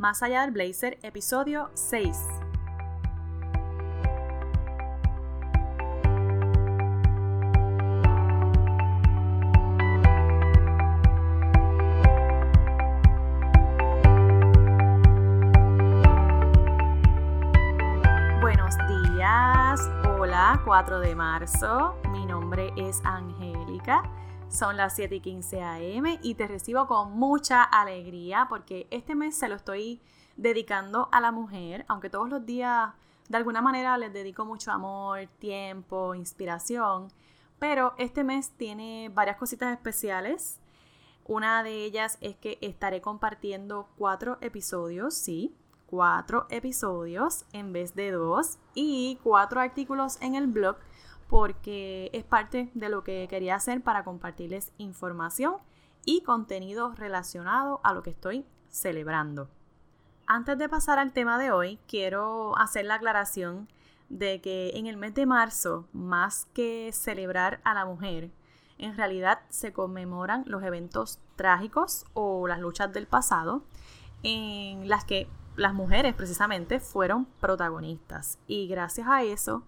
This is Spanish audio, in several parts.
Más allá del blazer, episodio 6. Buenos días, hola, 4 de marzo. Mi nombre es Angélica. Son las 7 y 15 am y te recibo con mucha alegría porque este mes se lo estoy dedicando a la mujer, aunque todos los días de alguna manera les dedico mucho amor, tiempo, inspiración, pero este mes tiene varias cositas especiales. Una de ellas es que estaré compartiendo cuatro episodios, sí, cuatro episodios en vez de dos y cuatro artículos en el blog porque es parte de lo que quería hacer para compartirles información y contenido relacionado a lo que estoy celebrando. Antes de pasar al tema de hoy, quiero hacer la aclaración de que en el mes de marzo, más que celebrar a la mujer, en realidad se conmemoran los eventos trágicos o las luchas del pasado en las que las mujeres precisamente fueron protagonistas. Y gracias a eso,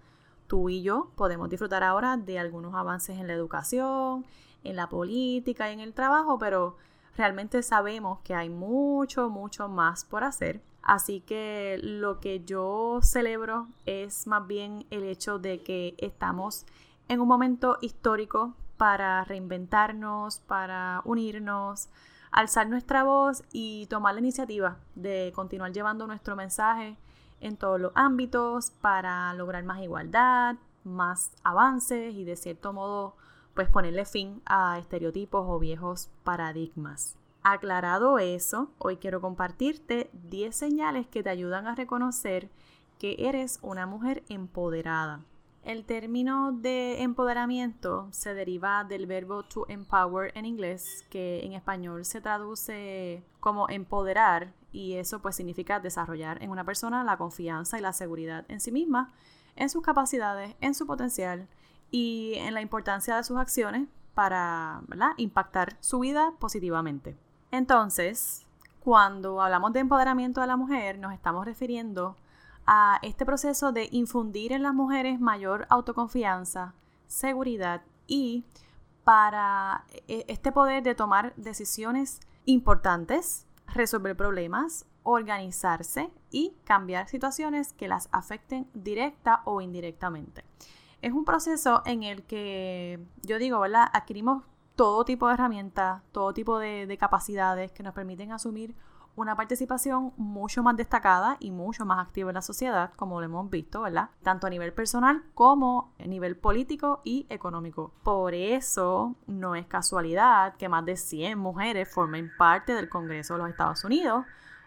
tú y yo podemos disfrutar ahora de algunos avances en la educación, en la política y en el trabajo, pero realmente sabemos que hay mucho, mucho más por hacer. Así que lo que yo celebro es más bien el hecho de que estamos en un momento histórico para reinventarnos, para unirnos, alzar nuestra voz y tomar la iniciativa de continuar llevando nuestro mensaje en todos los ámbitos para lograr más igualdad, más avances y de cierto modo pues ponerle fin a estereotipos o viejos paradigmas. Aclarado eso, hoy quiero compartirte 10 señales que te ayudan a reconocer que eres una mujer empoderada. El término de empoderamiento se deriva del verbo to empower en inglés, que en español se traduce como empoderar y eso pues significa desarrollar en una persona la confianza y la seguridad en sí misma, en sus capacidades, en su potencial y en la importancia de sus acciones para impactar su vida positivamente. Entonces, cuando hablamos de empoderamiento de la mujer, nos estamos refiriendo a este proceso de infundir en las mujeres mayor autoconfianza, seguridad y para e, este poder de tomar decisiones importantes, resolver problemas, organizarse y cambiar situaciones que las afecten directa o indirectamente. Es un proceso en el que yo digo, ¿verdad? Adquirimos todo tipo de herramientas, todo tipo de, de capacidades que nos permiten asumir una participación mucho más destacada y mucho más activa en la sociedad, como lo hemos visto, ¿verdad? Tanto a nivel personal como a nivel político y económico. Por eso no es casualidad que más de 100 mujeres formen parte del Congreso de los Estados Unidos,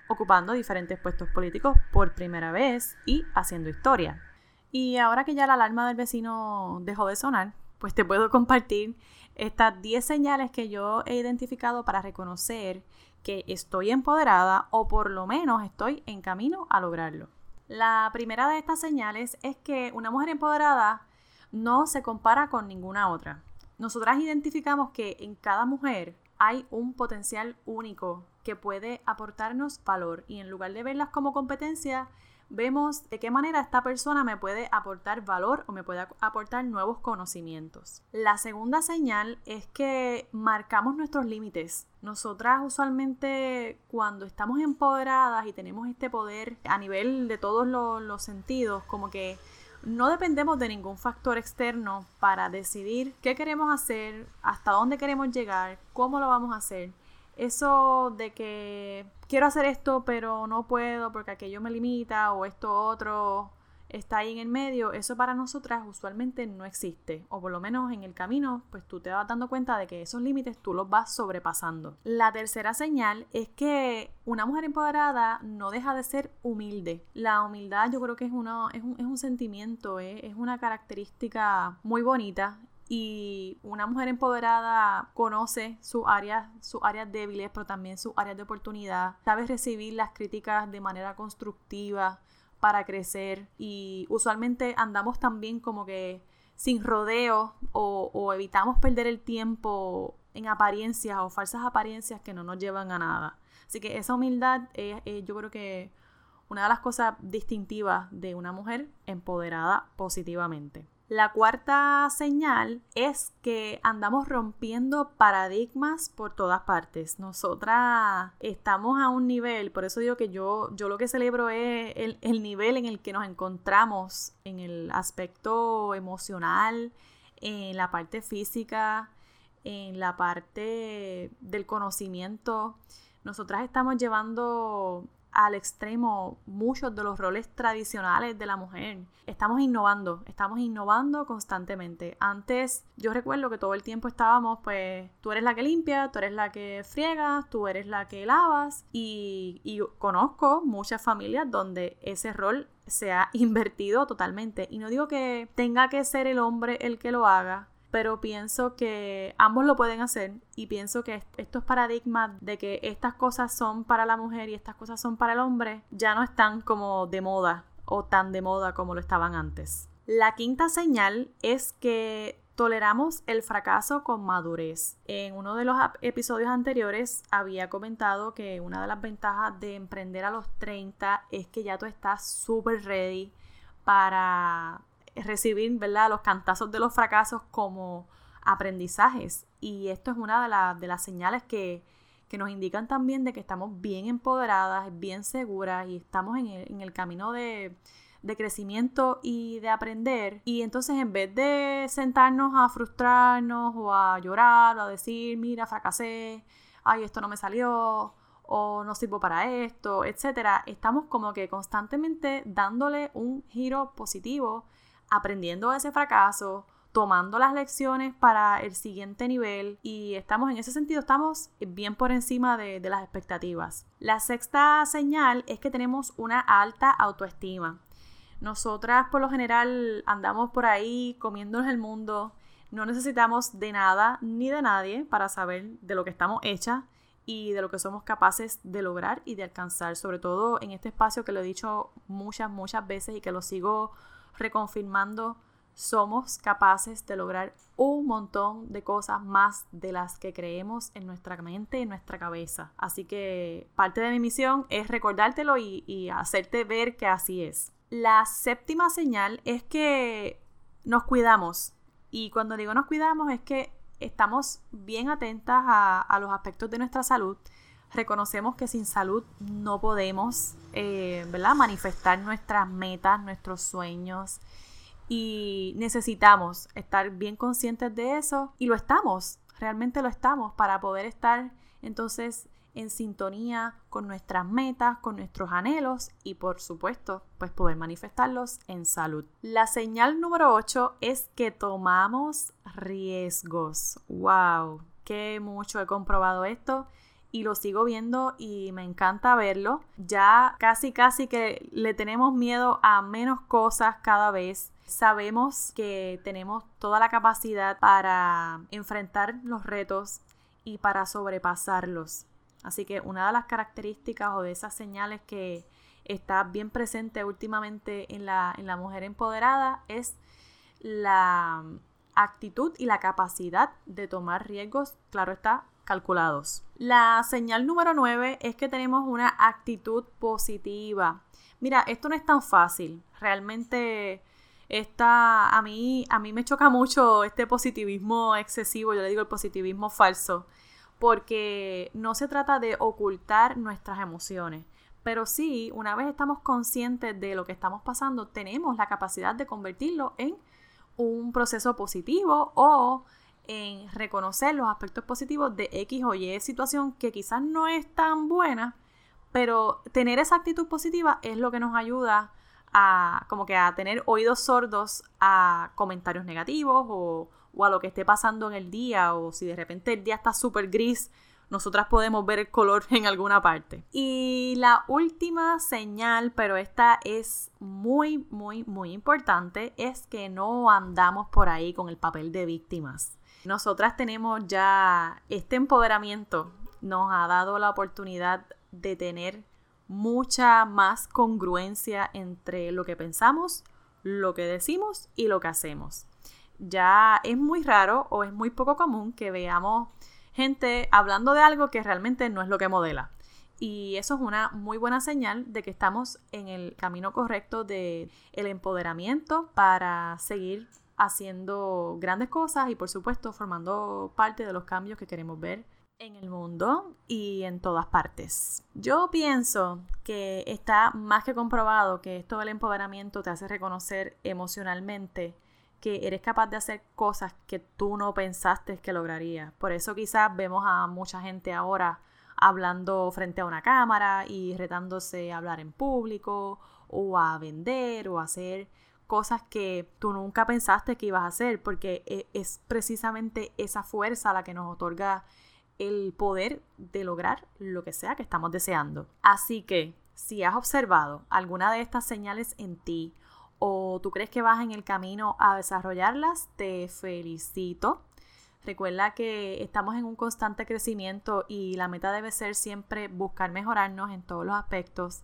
ocupando diferentes puestos políticos por primera vez y haciendo historia. Y ahora que ya la alarma del vecino dejó de sonar, pues te puedo compartir estas 10 señales que yo he identificado para reconocer que estoy empoderada o por lo menos estoy en camino a lograrlo. La primera de estas señales es que una mujer empoderada no se compara con ninguna otra. Nosotras identificamos que en cada mujer hay un potencial único que puede aportarnos valor y en lugar de verlas como competencia, vemos de qué manera esta persona me puede aportar valor o me puede aportar nuevos conocimientos. La segunda señal es que marcamos nuestros límites. Nosotras usualmente cuando estamos empoderadas y tenemos este poder a nivel de todos los, sentidos, como que no dependemos de ningún factor externo para decidir qué queremos hacer, hasta dónde queremos llegar, cómo lo vamos a hacer eso de que quiero hacer esto pero no puedo porque aquello me limita o esto otro está ahí en el medio, eso para nosotras usualmente no existe, o por lo menos en el camino, pues tú te vas dando cuenta de que esos límites tú los vas sobrepasando. La tercera señal es que una mujer empoderada no deja de ser humilde. La humildad yo creo que es, uno, es, un, es un sentimiento, es una característica muy bonita y una mujer empoderada conoce sus áreas, sus áreas débiles, pero también sus áreas de oportunidad, sabe recibir las críticas de manera constructiva para crecer y usualmente andamos también como que sin rodeo o, o evitamos perder el tiempo en apariencias o falsas apariencias que no nos llevan a nada. Así que esa humildad es, yo creo que una de las cosas distintivas de una mujer empoderada positivamente. La cuarta señal es que andamos rompiendo paradigmas por todas partes. Nosotras estamos a un nivel, por eso digo que yo, yo lo que celebro es el, el nivel en el que nos encontramos en el aspecto emocional, en la parte física, en la parte del conocimiento. Nosotras estamos llevando al extremo muchos de los roles tradicionales de la mujer. Estamos innovando, estamos innovando constantemente. Antes yo recuerdo que todo el tiempo estábamos, pues tú eres la que limpia, tú eres la que friegas, tú eres la que lavas y, y conozco muchas familias donde ese rol se ha invertido totalmente. Y no digo que tenga que ser el hombre el que lo haga, pero pienso que ambos lo pueden hacer y pienso que estos paradigmas de que estas cosas son para la mujer y estas cosas son para el hombre ya no están como de moda o tan de moda como lo estaban antes. La quinta señal es que toleramos el fracaso con madurez. En uno de los episodios anteriores había comentado que una de las ventajas de emprender a los 30 es que ya tú estás súper ready para recibir ¿verdad? los cantazos de los fracasos como aprendizajes. Y esto es una de, de las señales que, que, nos indican también de que estamos bien empoderadas, bien seguras y estamos en el, en el camino de, de crecimiento y de aprender. Y entonces en vez de sentarnos a frustrarnos o a llorar o a decir, mira, fracasé, ay, esto no me salió, o no sirvo para esto, etcétera, estamos como que constantemente dándole un giro positivo aprendiendo de ese fracaso, tomando las lecciones para el siguiente nivel y estamos en ese sentido, estamos bien por encima de, las expectativas. La sexta señal es que tenemos una alta autoestima. Nosotras por lo general andamos por ahí comiéndonos el mundo, no necesitamos de nada ni de nadie para saber de lo que estamos hechas y de lo que somos capaces de lograr y de alcanzar, sobre todo en este espacio que lo he dicho muchas, muchas veces y que lo sigo reconfirmando, somos capaces de lograr un montón de cosas más de las que creemos en nuestra mente y en nuestra cabeza. Así que parte de mi misión es recordártelo y, hacerte ver que así es. La séptima señal es que nos cuidamos. Y cuando digo nos cuidamos es que estamos bien atentas a los aspectos de nuestra salud reconocemos que sin salud no podemos eh, ¿verdad? manifestar nuestras metas, nuestros sueños y necesitamos estar bien conscientes de eso y lo estamos, realmente lo estamos para poder estar entonces en sintonía con nuestras metas, con nuestros anhelos y por supuesto pues poder manifestarlos en salud. La señal número 8 es que tomamos riesgos. ¡Wow! Qué mucho he comprobado esto y lo sigo viendo y me encanta verlo. Ya casi casi que le tenemos miedo a menos cosas cada vez. Sabemos que tenemos toda la capacidad para enfrentar los retos y para sobrepasarlos. Así que una de las características o de esas señales que está bien presente últimamente en la, en la mujer empoderada es la actitud y la capacidad de tomar riesgos, claro está, calculados. La señal número 9 es que tenemos una actitud positiva. Mira, esto no es tan fácil. Realmente esta, a mí, a mí me choca mucho este positivismo excesivo, yo le digo el positivismo falso, porque no se trata de ocultar nuestras emociones, pero sí, una vez estamos conscientes de lo que estamos pasando, tenemos la capacidad de convertirlo en un proceso positivo o en reconocer los aspectos positivos de X o Y situación que quizás no es tan buena, pero tener esa actitud positiva es lo que nos ayuda a como que a tener oídos sordos a comentarios negativos o, o a lo que esté pasando en el día o si de repente el día está súper gris, nosotras podemos ver el color en alguna parte. Y la última señal, pero esta es muy, muy, muy importante, es que no andamos por ahí con el papel de víctimas. Nosotras tenemos ya este empoderamiento, nos ha dado la oportunidad de tener mucha más congruencia entre lo que pensamos, lo que decimos y lo que hacemos. Ya es muy raro o es muy poco común que veamos gente hablando de algo que realmente no es lo que modela. y eso es una muy buena señal de que estamos en el camino correcto de el empoderamiento para seguir haciendo grandes cosas y por supuesto formando parte de los cambios que queremos ver en el mundo y en todas partes. Yo pienso que está más que comprobado que esto del empoderamiento te hace reconocer emocionalmente que eres capaz de hacer cosas que tú no pensaste que lograrías. Por eso quizás vemos a mucha gente ahora hablando frente a una cámara y retándose a hablar en público o a vender o a hacer cosas que tú nunca pensaste que ibas a hacer, porque e, es precisamente esa fuerza la que nos otorga el poder de lograr lo que sea que estamos deseando. Así que, si has observado alguna de estas señales en ti o tú crees que vas en el camino a desarrollarlas, te felicito. Recuerda que estamos en un constante crecimiento y la meta debe ser siempre buscar mejorarnos en todos los aspectos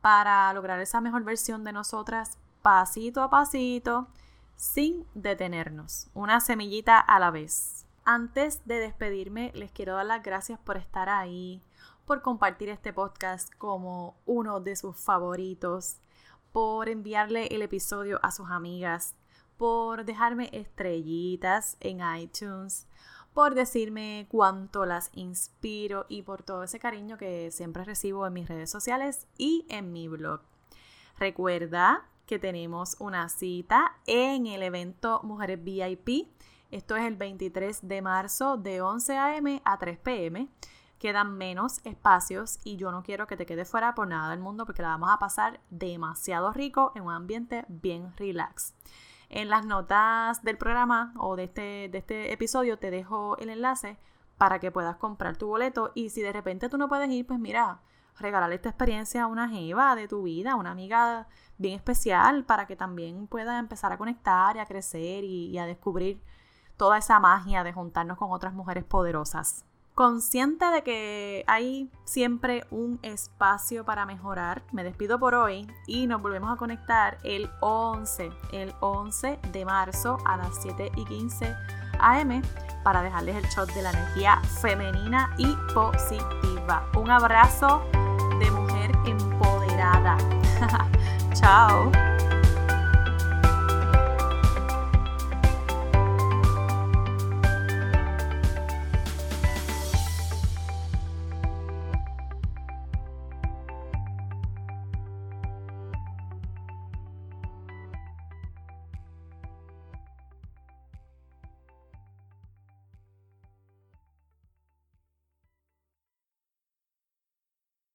para lograr esa mejor versión de nosotras pasito a pasito, sin detenernos, una semillita a la vez. Antes de despedirme, les quiero dar las gracias por estar ahí, por compartir este podcast como uno de sus favoritos, por enviarle el episodio a sus amigas, por dejarme estrellitas en iTunes, por decirme cuánto las inspiro y por todo ese cariño que siempre recibo en mis redes sociales y en mi blog. Recuerda que tenemos una cita en el evento Mujeres VIP. Esto es el 23 de marzo de 11 a.m. a 3 p.m. Quedan menos espacios y yo no quiero que te quedes fuera por nada del mundo porque la vamos a pasar demasiado rico en un ambiente bien relax. En las notas del programa o de este, de este episodio te dejo el enlace para que puedas comprar tu boleto y si de repente tú no puedes ir, pues mira, regalarle esta experiencia a una jeva de tu vida, a una amiga bien especial para que también pueda empezar a conectar y a crecer y, a descubrir toda esa magia de juntarnos con otras mujeres poderosas. Consciente de que hay siempre un espacio para mejorar, me despido por hoy y nos volvemos a conectar el 11, el 11 de marzo a las 7 y 15 am para dejarles el shot de la energía femenina y positiva. Un abrazo de mujer empoderada. Ciao!